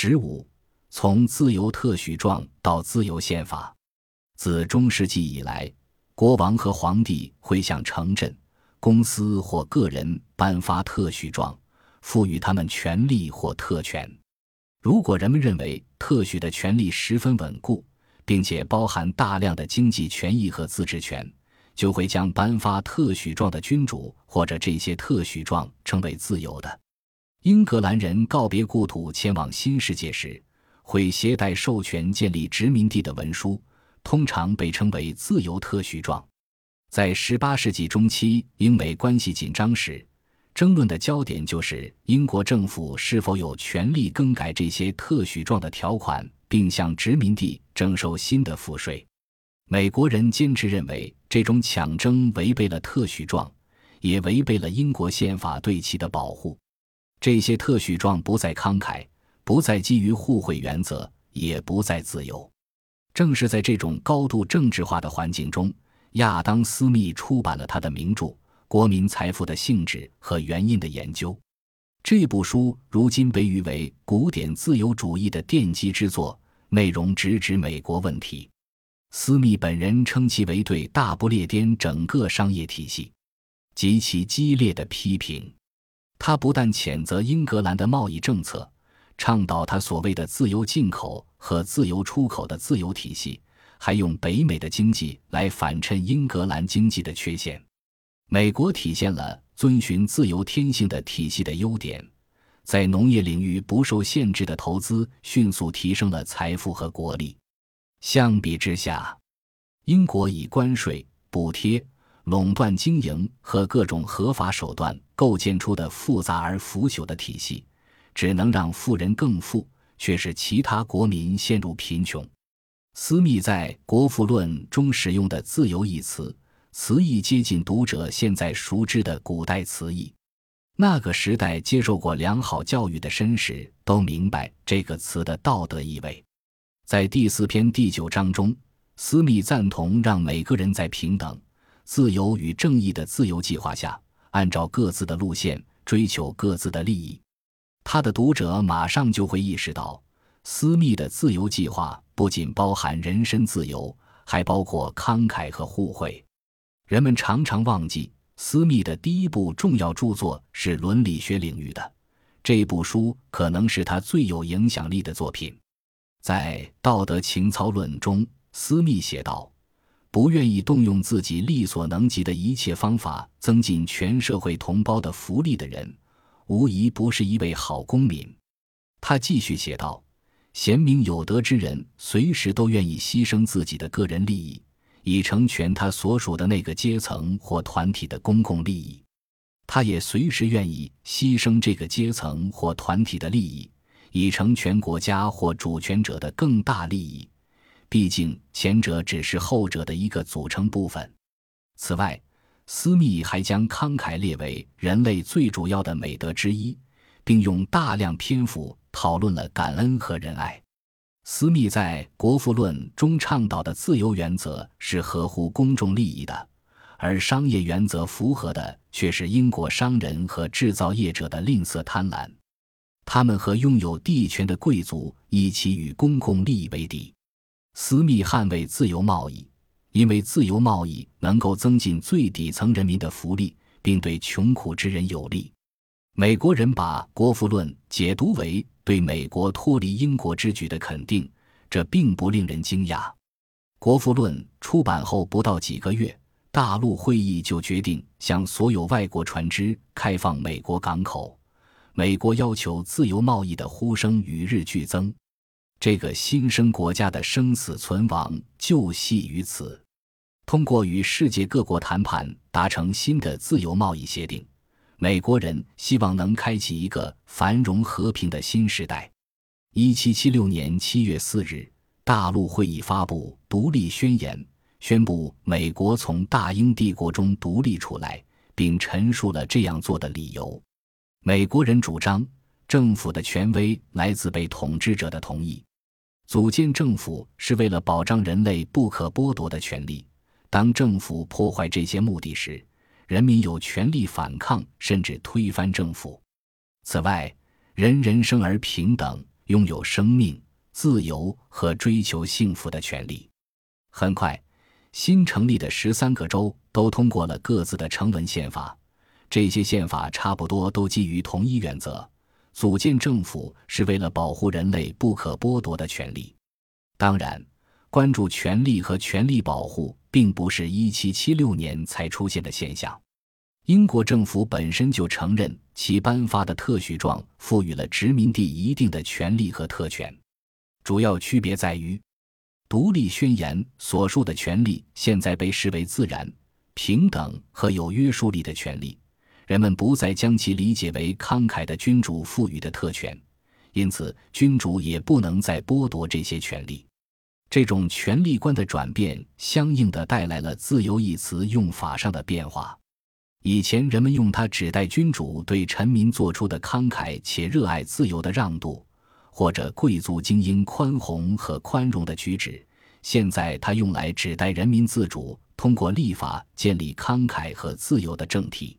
十五，从自由特许状到自由宪法，自中世纪以来，国王和皇帝会向城镇、公司或个人颁发特许状，赋予他们权利或特权。如果人们认为特许的权利十分稳固，并且包含大量的经济权益和自治权，就会将颁发特许状的君主或者这些特许状称为自由的。英格兰人告别故土前往新世界时，会携带授权建立殖民地的文书，通常被称为自由特许状。在18世纪中期，英美关系紧张时，争论的焦点就是英国政府是否有权利更改这些特许状的条款，并向殖民地征收新的赋税。美国人坚持认为，这种抢征违背了特许状，也违背了英国宪法对其的保护。这些特许状不再慷慨，不再基于互惠原则，也不再自由。正是在这种高度政治化的环境中，亚当·斯密出版了他的名著《国民财富的性质和原因的研究》。这部书如今被誉为古典自由主义的奠基之作，内容直指美国问题。斯密本人称其为对大不列颠整个商业体系极其激烈的批评。他不但谴责英格兰的贸易政策，倡导他所谓的自由进口和自由出口的自由体系，还用北美的经济来反衬英格兰经济的缺陷。美国体现了遵循自由天性的体系的优点，在农业领域不受限制的投资迅速提升了财富和国力。相比之下，英国以关税、补贴。垄断经营和各种合法手段构建出的复杂而腐朽的体系，只能让富人更富，却使其他国民陷入贫穷。斯密在《国富论》中使用的“自由”一词，词义接近读者现在熟知的古代词义。那个时代接受过良好教育的绅士都明白这个词的道德意味。在第四篇第九章中，斯密赞同让每个人在平等。自由与正义的自由计划下，按照各自的路线追求各自的利益。他的读者马上就会意识到，私密的自由计划不仅包含人身自由，还包括慷慨和互惠。人们常常忘记，私密的第一部重要著作是伦理学领域的，这部书可能是他最有影响力的作品。在《道德情操论》中，私密写道。不愿意动用自己力所能及的一切方法增进全社会同胞的福利的人，无疑不是一位好公民。他继续写道：“贤明有德之人，随时都愿意牺牲自己的个人利益，以成全他所属的那个阶层或团体的公共利益。他也随时愿意牺牲这个阶层或团体的利益，以成全国家或主权者的更大利益。”毕竟，前者只是后者的一个组成部分。此外，斯密还将慷慨列为人类最主要的美德之一，并用大量篇幅讨论了感恩和仁爱。斯密在《国富论》中倡导的自由原则是合乎公众利益的，而商业原则符合的却是英国商人和制造业者的吝啬贪婪。他们和拥有地权的贵族一起与公共利益为敌。私密捍卫自由贸易，因为自由贸易能够增进最底层人民的福利，并对穷苦之人有利。美国人把《国富论》解读为对美国脱离英国之举的肯定，这并不令人惊讶。《国富论》出版后不到几个月，大陆会议就决定向所有外国船只开放美国港口。美国要求自由贸易的呼声与日俱增。这个新生国家的生死存亡就系于此。通过与世界各国谈判，达成新的自由贸易协定，美国人希望能开启一个繁荣和平的新时代。一七七六年七月四日，大陆会议发布独立宣言，宣布美国从大英帝国中独立出来，并陈述了这样做的理由。美国人主张，政府的权威来自被统治者的同意。组建政府是为了保障人类不可剥夺的权利。当政府破坏这些目的时，人民有权利反抗，甚至推翻政府。此外，人人生而平等，拥有生命、自由和追求幸福的权利。很快，新成立的十三个州都通过了各自的成文宪法，这些宪法差不多都基于同一原则：组建政府是为了保护人类不可剥夺的权利。当然，关注权利和权利保护并不是一七七六年才出现的现象。英国政府本身就承认其颁发的特许状赋予了殖民地一定的权利和特权，主要区别在于，独立宣言所述的权利现在被视为自然、平等和有约束力的权利，人们不再将其理解为慷慨的君主赋予的特权，因此君主也不能再剥夺这些权利。这种权力观的转变，相应的带来了“自由”一词用法上的变化。以前人们用它指代君主对臣民做出的慷慨且热爱自由的让渡，或者贵族精英宽宏和宽容的举止。现在它用来指代人民自主通过立法建立慷慨和自由的政体。